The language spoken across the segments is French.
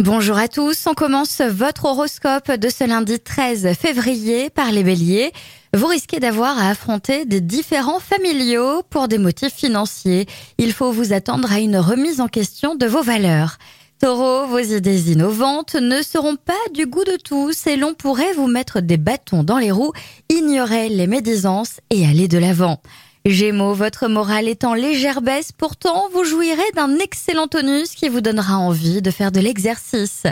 Bonjour à tous, on commence votre horoscope de ce lundi 13 février par les béliers. Vous risquez d'avoir à affronter des différents familiaux pour des motifs financiers. Il faut vous attendre à une remise en question de vos valeurs. Taureau, vos idées innovantes ne seront pas du goût de tous et l'on pourrait vous mettre des bâtons dans les roues, ignorer les médisances et aller de l'avant. Gémeaux, votre morale est en légère baisse, pourtant vous jouirez d'un excellent tonus qui vous donnera envie de faire de l'exercice.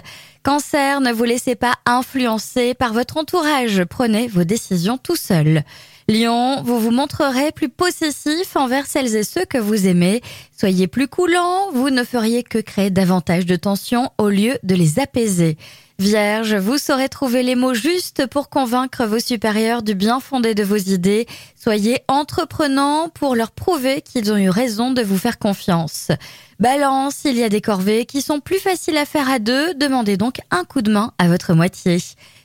Cancer, ne vous laissez pas influencer par votre entourage, prenez vos décisions tout seul. Lion, vous vous montrerez plus possessif envers celles et ceux que vous aimez. Soyez plus coulant, vous ne feriez que créer davantage de tensions au lieu de les apaiser. Vierge, vous saurez trouver les mots justes pour convaincre vos supérieurs du bien fondé de vos idées. Soyez entreprenants pour leur prouver qu'ils ont eu raison de vous faire confiance. Balance, il y a des corvées qui sont plus faciles à faire à deux, demandez donc un coup de main à votre moitié.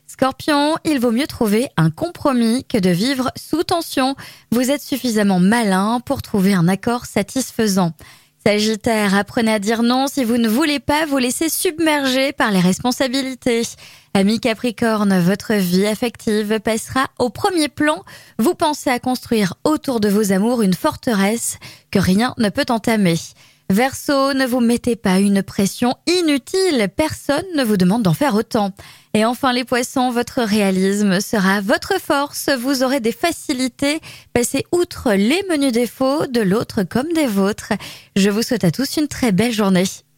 Scorpion, il vaut mieux trouver un compromis que de vivre sous tension. Vous êtes suffisamment malin pour trouver un accord satisfaisant. Sagittaire, apprenez à dire non si vous ne voulez pas vous laisser submerger par les responsabilités. Ami Capricorne, votre vie affective passera au premier plan. Vous pensez à construire autour de vos amours une forteresse que rien ne peut entamer. Verseau, ne vous mettez pas une pression inutile, personne ne vous demande d'en faire autant. Et enfin les poissons, votre réalisme sera votre force, vous aurez des facilités, passez outre les menus défauts de l'autre comme des vôtres. Je vous souhaite à tous une très belle journée.